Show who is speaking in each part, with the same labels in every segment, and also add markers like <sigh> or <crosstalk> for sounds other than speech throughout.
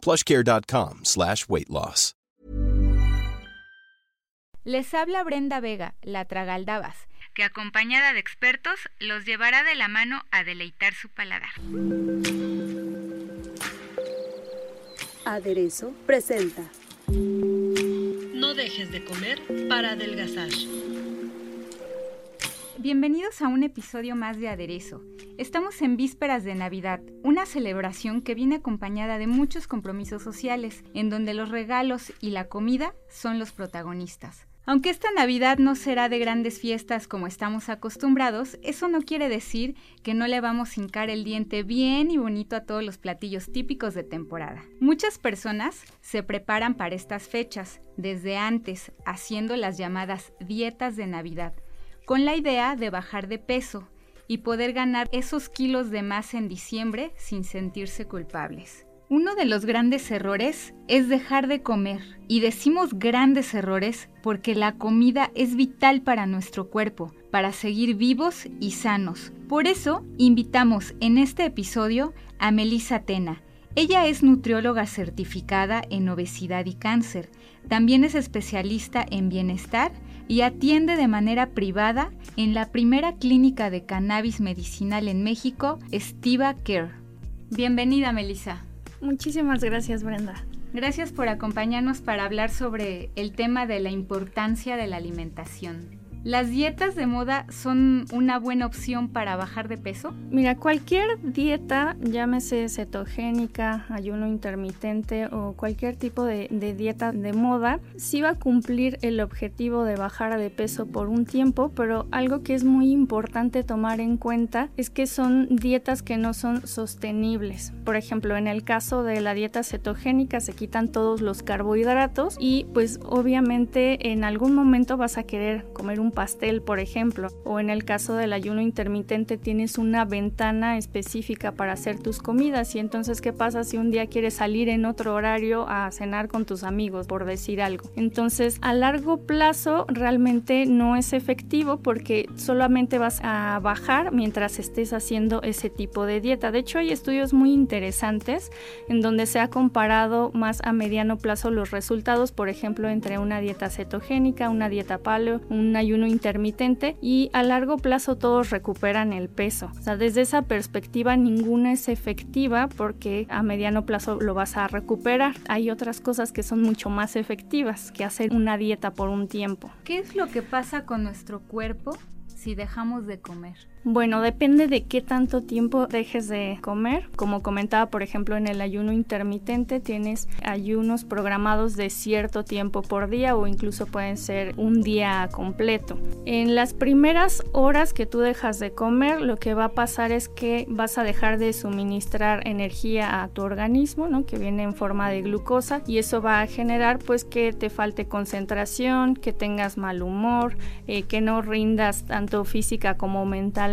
Speaker 1: plushcare.com slash weight loss.
Speaker 2: Les habla Brenda Vega, la Tragaldabas, que acompañada de expertos los llevará de la mano a deleitar su paladar.
Speaker 3: Aderezo presenta.
Speaker 4: No dejes de comer para adelgazar.
Speaker 2: Bienvenidos a un episodio más de Aderezo. Estamos en vísperas de Navidad, una celebración que viene acompañada de muchos compromisos sociales, en donde los regalos y la comida son los protagonistas. Aunque esta Navidad no será de grandes fiestas como estamos acostumbrados, eso no quiere decir que no le vamos a hincar el diente bien y bonito a todos los platillos típicos de temporada. Muchas personas se preparan para estas fechas desde antes, haciendo las llamadas dietas de Navidad con la idea de bajar de peso y poder ganar esos kilos de más en diciembre sin sentirse culpables. Uno de los grandes errores es dejar de comer. Y decimos grandes errores porque la comida es vital para nuestro cuerpo, para seguir vivos y sanos. Por eso invitamos en este episodio a Melissa Tena. Ella es nutrióloga certificada en obesidad y cáncer. También es especialista en bienestar y atiende de manera privada en la primera clínica de cannabis medicinal en México, Stiva Care. Bienvenida, Melissa.
Speaker 5: Muchísimas gracias, Brenda.
Speaker 2: Gracias por acompañarnos para hablar sobre el tema de la importancia de la alimentación. ¿Las dietas de moda son una buena opción para bajar de peso?
Speaker 5: Mira, cualquier dieta, llámese cetogénica, ayuno intermitente o cualquier tipo de, dieta de moda, sí va a cumplir el objetivo de bajar de peso por un tiempo, pero algo que es muy importante tomar en cuenta es que son dietas que no son sostenibles. Por ejemplo, en el caso de la dieta cetogénica se quitan todos los carbohidratos y pues obviamente en algún momento vas a querer comer un pastel, por ejemplo, o en el caso del ayuno intermitente tienes una ventana específica para hacer tus comidas y entonces qué pasa si un día quieres salir en otro horario a cenar con tus amigos, por decir algo. Entonces, a largo plazo realmente no es efectivo porque solamente vas a bajar mientras estés haciendo ese tipo de dieta. De hecho, hay estudios muy interesantes en donde se ha comparado más a mediano plazo los resultados, por ejemplo, entre una dieta cetogénica, una dieta paleo, un ayuno intermitente y a largo plazo todos recuperan el peso. O sea, desde esa perspectiva ninguna es efectiva porque a mediano plazo lo vas a recuperar. Hay otras cosas que son mucho más efectivas que hacer una dieta por un tiempo.
Speaker 2: ¿Qué es lo que pasa con nuestro cuerpo si dejamos de comer?
Speaker 5: Bueno, depende de qué tanto tiempo dejes de comer. Como comentaba, por ejemplo, en el ayuno intermitente tienes ayunos programados de cierto tiempo por día o incluso pueden ser un día completo. En las primeras horas que tú dejas de comer, lo que va a pasar es que vas a dejar de suministrar energía a tu organismo, ¿no? que viene en forma de glucosa y eso va a generar pues que te falte concentración, que tengas mal humor, eh, que no rindas tanto física como mental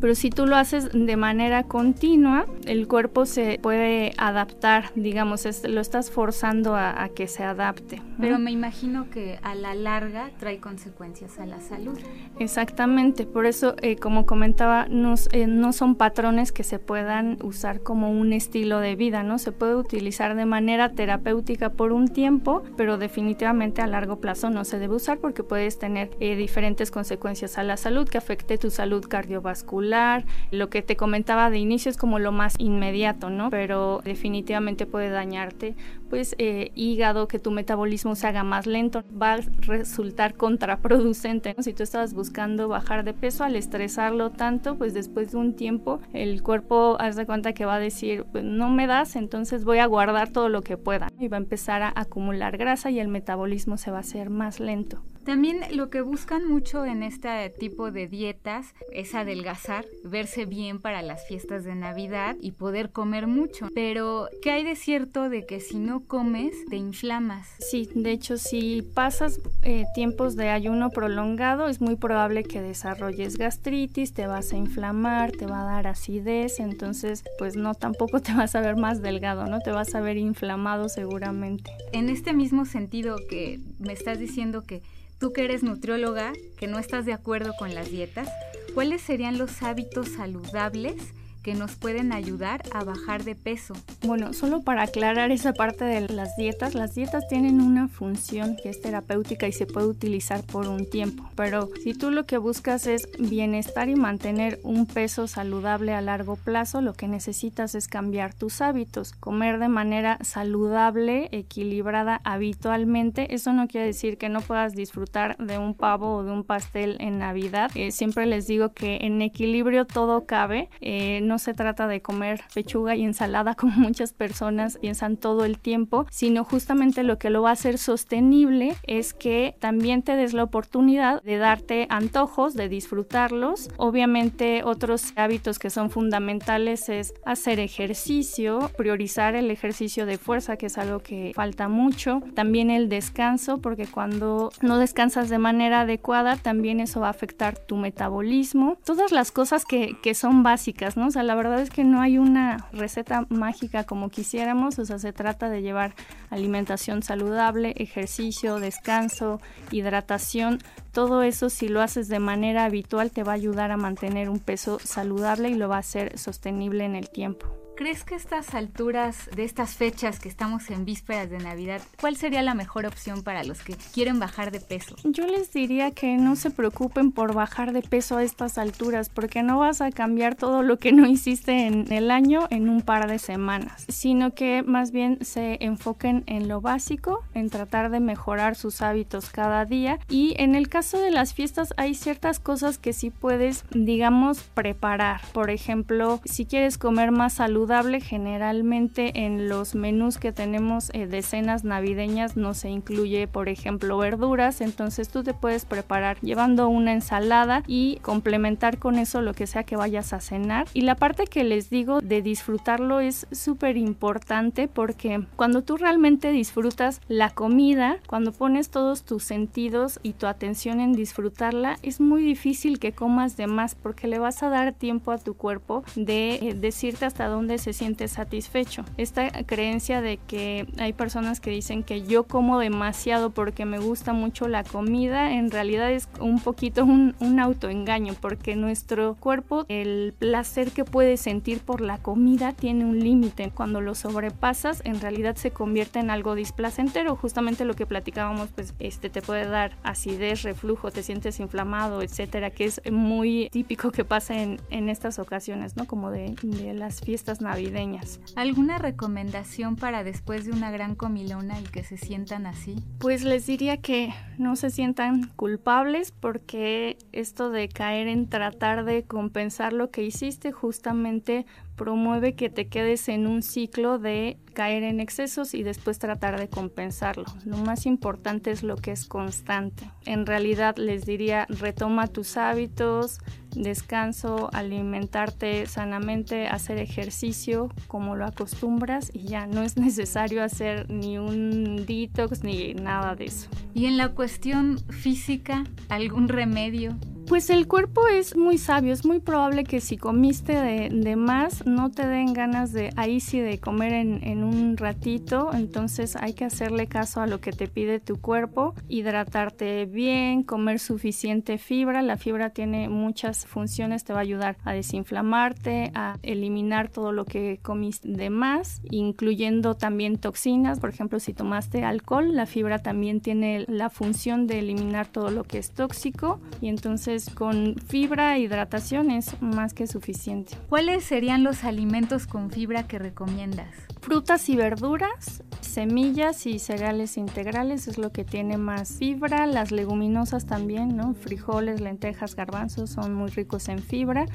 Speaker 5: pero si tú lo haces de manera continua, el cuerpo se puede adaptar, digamos, lo estás forzando a, que se adapte.
Speaker 2: Pero me imagino que a la larga trae consecuencias a la salud.
Speaker 5: Exactamente, por eso, eh, como comentaba, eh, no son patrones que se puedan usar como un estilo de vida, ¿no? Se puede utilizar de manera terapéutica por un tiempo, pero definitivamente a largo plazo no se debe usar porque puedes tener eh, diferentes consecuencias a la salud que afecte tu salud cardiovascular. Lo que te comentaba de inicio es como lo más inmediato, ¿no? Pero definitivamente puede dañarte, pues, eh, hígado, que tu metabolismo se haga más lento, va a resultar contraproducente. Si tú estabas buscando bajar de peso, al estresarlo tanto, pues después de un tiempo el cuerpo, haz de cuenta que va a decir, pues, no me das, entonces voy a guardar todo lo que pueda. Y va a empezar a acumular grasa y el metabolismo se va a hacer más lento.
Speaker 2: También lo que buscan mucho en este tipo de dietas es adelgazar, verse bien para las fiestas de Navidad y poder comer mucho. Pero, ¿qué hay de cierto de que si no comes te inflamas?
Speaker 5: Sí, de hecho, si pasas eh, tiempos de ayuno prolongado, es muy probable que desarrolles gastritis, te vas a inflamar, te va a dar acidez, entonces, pues no, tampoco <laughs> te vas a ver más delgado, ¿no? Te vas a ver inflamado seguramente.
Speaker 2: En este mismo sentido que me estás diciendo que Tú que eres nutrióloga, que no estás de acuerdo con las dietas, ¿cuáles serían los hábitos saludables que nos pueden ayudar a bajar de peso.
Speaker 5: Bueno, solo para aclarar esa parte de las dietas, las dietas tienen una función que es terapéutica y se puede utilizar por un tiempo, pero si tú lo que buscas es bienestar y mantener un peso saludable a largo plazo, lo que necesitas es cambiar tus hábitos, comer de manera saludable, equilibrada habitualmente. Eso no quiere decir que no puedas disfrutar de un pavo o de un pastel en Navidad. Eh, siempre les digo que en equilibrio todo cabe. Eh, se trata de comer pechuga y ensalada como <laughs> muchas personas piensan todo el tiempo, sino justamente lo que lo va a hacer sostenible es que también te des la oportunidad de darte antojos, de disfrutarlos. Obviamente otros hábitos que son fundamentales es hacer ejercicio, priorizar el ejercicio de fuerza, que es algo que falta mucho. También el descanso, porque cuando no descansas de manera adecuada, también eso va a afectar tu metabolismo. Todas las cosas que, que son básicas, ¿no? La verdad es que no hay una receta mágica como quisiéramos, o sea, se trata de llevar alimentación saludable, ejercicio, descanso, hidratación, todo eso si lo haces de manera habitual te va a ayudar a mantener un peso saludable y lo va a hacer sostenible en el tiempo.
Speaker 2: ¿Crees que a estas alturas de estas fechas que estamos en vísperas de Navidad, cuál sería la mejor opción para los que quieren bajar de peso?
Speaker 5: Yo les diría que no se preocupen por bajar de peso a estas alturas, porque no vas a cambiar todo lo que no hiciste en el año en un par de semanas, sino que más bien se enfoquen en lo básico, en tratar de mejorar sus hábitos cada día y en el caso de las fiestas hay ciertas cosas que sí puedes, digamos, preparar. Por ejemplo, si quieres comer más salud generalmente en los menús que tenemos eh, de cenas navideñas no se incluye por ejemplo verduras. Entonces tú te puedes preparar llevando una ensalada y complementar con eso lo que sea que vayas a cenar. Y la parte que les digo de disfrutarlo es súper importante porque cuando tú realmente disfrutas la comida cuando pones todos tus sentidos y tu atención en disfrutarla es muy difícil que comas de más porque le vas a dar tiempo a tu cuerpo de eh, decirte hasta dónde se siente satisfecho. Esta creencia de que hay personas que dicen que yo como demasiado porque me gusta mucho la comida, en realidad es un poquito un, un autoengaño porque nuestro cuerpo, el placer que puede sentir por la comida tiene un límite. Cuando lo sobrepasas, en realidad se convierte en algo displacentero. Justamente lo que platicábamos, pues este te puede dar acidez, reflujo, te sientes inflamado, etcétera, que es muy típico que pasa en, en estas ocasiones, ¿no? Como de, de las fiestas navideñas.
Speaker 2: ¿Alguna recomendación para después de una gran comilona y que se sientan así?
Speaker 5: Pues les diría que no se sientan culpables porque esto de caer en tratar de compensar lo que hiciste justamente promueve que te quedes en un ciclo de caer en excesos y después tratar de compensarlo. Lo más importante es lo que es constante. En realidad les diría, retoma tus hábitos, descanso, alimentarte sanamente, hacer ejercicio como lo acostumbras y ya no es necesario hacer ni un detox ni nada de eso.
Speaker 2: Y en la cuestión física, ¿algún remedio?
Speaker 5: Pues el cuerpo es muy sabio, es muy probable que si comiste de, más no te den ganas de ahí de comer en, en, un ratito, entonces hay que hacerle caso a lo que te pide tu cuerpo, hidratarte bien, comer suficiente fibra, la fibra tiene muchas funciones, te va a ayudar a desinflamarte, a eliminar todo lo que comiste de más, incluyendo también toxinas, por ejemplo si tomaste alcohol, la fibra también tiene la función de eliminar todo lo que es tóxico. Y entonces con fibra e hidratación es más que suficiente.
Speaker 2: ¿Cuáles serían los alimentos con fibra que recomiendas?
Speaker 5: Frutas y verduras, semillas y cereales integrales es lo que tiene más fibra. Las leguminosas también, ¿no? Frijoles, lentejas, garbanzos son muy ricos en fibra.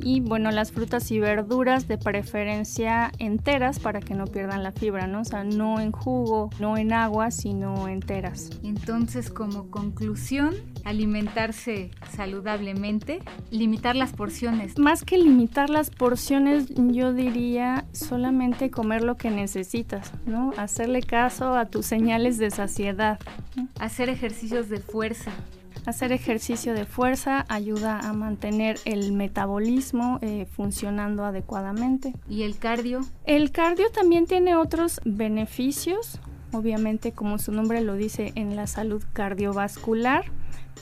Speaker 5: Y bueno, las frutas y verduras de preferencia enteras para que no pierdan la fibra, ¿no? O sea, no en jugo, no en agua, sino enteras.
Speaker 2: Entonces, como conclusión, alimentarse saludablemente, limitar las porciones.
Speaker 5: Más que limitar las porciones, yo diría solamente comer lo que necesitas, ¿no? Hacerle caso a tus señales de saciedad.
Speaker 2: Hacer ejercicios de fuerza.
Speaker 5: Hacer ejercicio de fuerza ayuda a mantener el metabolismo eh, funcionando adecuadamente.
Speaker 2: ¿Y el cardio?
Speaker 5: El cardio también tiene otros beneficios, obviamente como su nombre lo dice en la salud cardiovascular,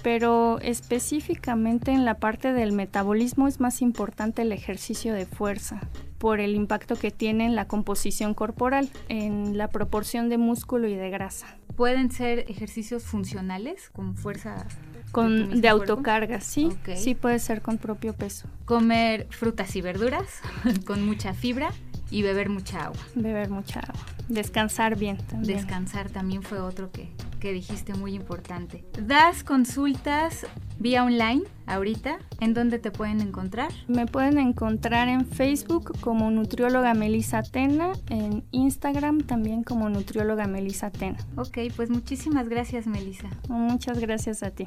Speaker 5: pero específicamente en la parte del metabolismo es más importante el ejercicio de fuerza por el impacto que tiene en la composición corporal, en la proporción de músculo y de grasa.
Speaker 2: ¿Pueden ser ejercicios funcionales con fuerza?
Speaker 5: Con, de, autocarga, sí, sí puede ser con propio peso.
Speaker 2: Comer frutas y verduras <laughs> con mucha fibra y beber mucha agua.
Speaker 5: Beber mucha agua. Descansar bien también.
Speaker 2: Descansar también fue otro que, que dijiste muy importante. ¿Das consultas vía online ahorita? ¿En dónde te pueden encontrar?
Speaker 5: Me pueden encontrar en Facebook como nutrióloga Melisa Tena, en Instagram también como nutrióloga Melisa Tena.
Speaker 2: Ok, pues muchísimas gracias Melisa.
Speaker 5: Muchas gracias a ti.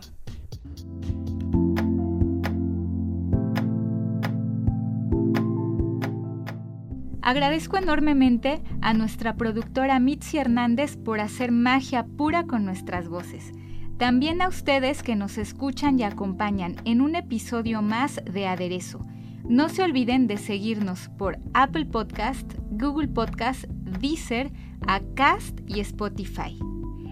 Speaker 2: Agradezco enormemente a nuestra productora Mitzi Hernández por hacer magia pura con nuestras voces. También a ustedes que nos escuchan y acompañan en un episodio más de Aderezo. No se olviden de seguirnos por Apple Podcast, Google Podcast, Deezer, Acast y Spotify.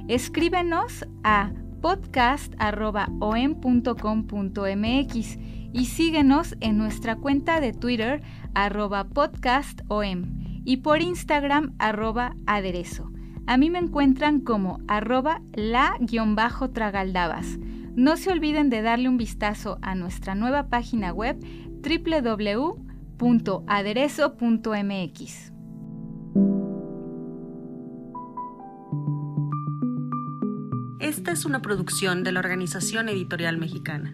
Speaker 2: Escríbenos a podcast.om.com.mx y síguenos en nuestra cuenta de Twitter arroba podcastom y por Instagram arroba aderezo. A mí me encuentran como arroba la-tragaldabas. No se olviden de darle un vistazo a nuestra nueva página web www.aderezo.mx.
Speaker 4: Esta es una producción de la Organización Editorial Mexicana.